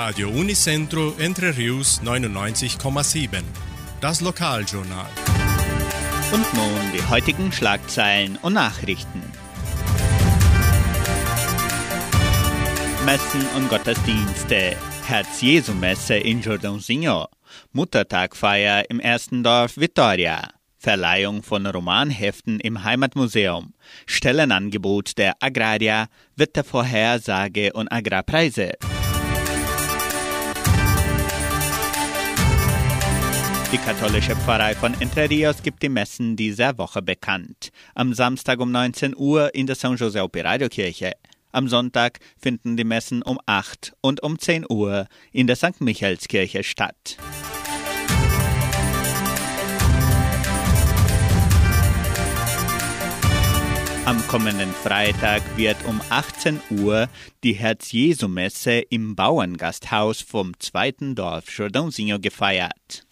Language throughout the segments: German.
Radio Unicentro Entre Rius 99,7. Das Lokaljournal. Und nun die heutigen Schlagzeilen und Nachrichten. Messen und Gottesdienste. Herz-Jesu-Messe in Jordãozinho. Muttertagfeier im ersten Dorf Vittoria. Verleihung von Romanheften im Heimatmuseum. Stellenangebot der Agraria, Wettervorhersage und Agrarpreise. Die katholische Pfarrei von Entre Rios gibt die Messen dieser Woche bekannt. Am Samstag um 19 Uhr in der San José Operario Kirche. Am Sonntag finden die Messen um 8 und um 10 Uhr in der St. Michaelskirche statt. Am kommenden Freitag wird um 18 Uhr die Herz-Jesu-Messe im Bauerngasthaus vom zweiten Dorf Jordãozinho gefeiert.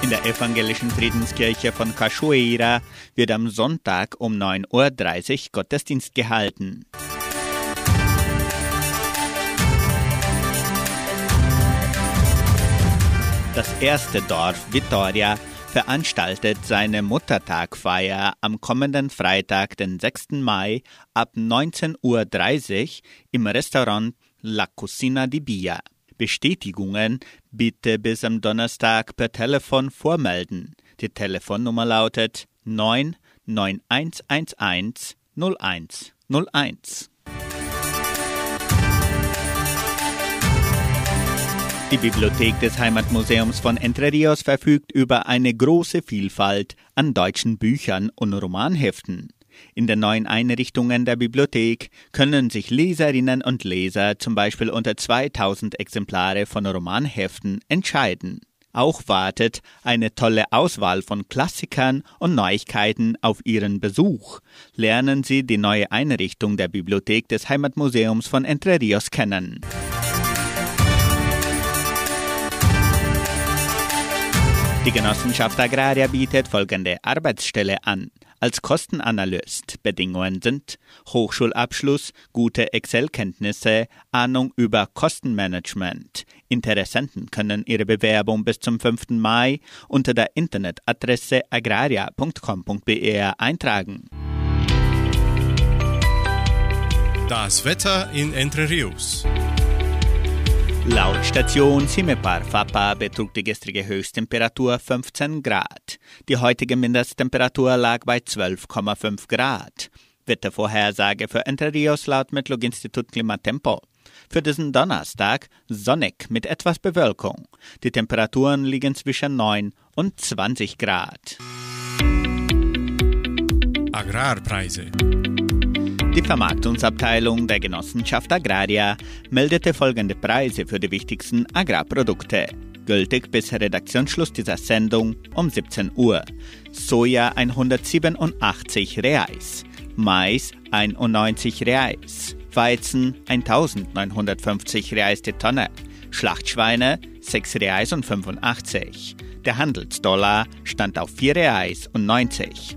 In der evangelischen Friedenskirche von Cachoeira wird am Sonntag um 9.30 Uhr Gottesdienst gehalten. Das erste Dorf Vitoria veranstaltet seine Muttertagfeier am kommenden Freitag, den 6. Mai ab 19.30 Uhr im Restaurant La Cucina di Bia. Bestätigungen bitte bis am Donnerstag per Telefon vormelden. Die Telefonnummer lautet 99111 0101. Die Bibliothek des Heimatmuseums von Entre Rios verfügt über eine große Vielfalt an deutschen Büchern und Romanheften. In den neuen Einrichtungen der Bibliothek können sich Leserinnen und Leser zum Beispiel unter 2000 Exemplare von Romanheften entscheiden. Auch wartet eine tolle Auswahl von Klassikern und Neuigkeiten auf Ihren Besuch. Lernen Sie die neue Einrichtung der Bibliothek des Heimatmuseums von Entre Rios kennen. Die Genossenschaft Agraria bietet folgende Arbeitsstelle an. Als Kostenanalyst Bedingungen sind Hochschulabschluss, gute Excel-Kenntnisse, Ahnung über Kostenmanagement. Interessenten können ihre Bewerbung bis zum 5. Mai unter der Internetadresse agraria.com.br eintragen. Das Wetter in Entre Rios. Laut Station Simepar Fapa betrug die gestrige Höchsttemperatur 15 Grad. Die heutige Mindesttemperatur lag bei 12,5 Grad. Wettervorhersage für Entre Rios laut Metlog-Institut Klimatempo. Für diesen Donnerstag sonnig mit etwas Bewölkung. Die Temperaturen liegen zwischen 9 und 20 Grad. Agrarpreise. Die Vermarktungsabteilung der Genossenschaft Agraria meldete folgende Preise für die wichtigsten Agrarprodukte. Gültig bis Redaktionsschluss dieser Sendung um 17 Uhr. Soja 187 Reais. Mais 91 Reais. Weizen 1950 Reais die Tonne. Schlachtschweine 6 Reais und 85. Der Handelsdollar stand auf 4 Reais und 90.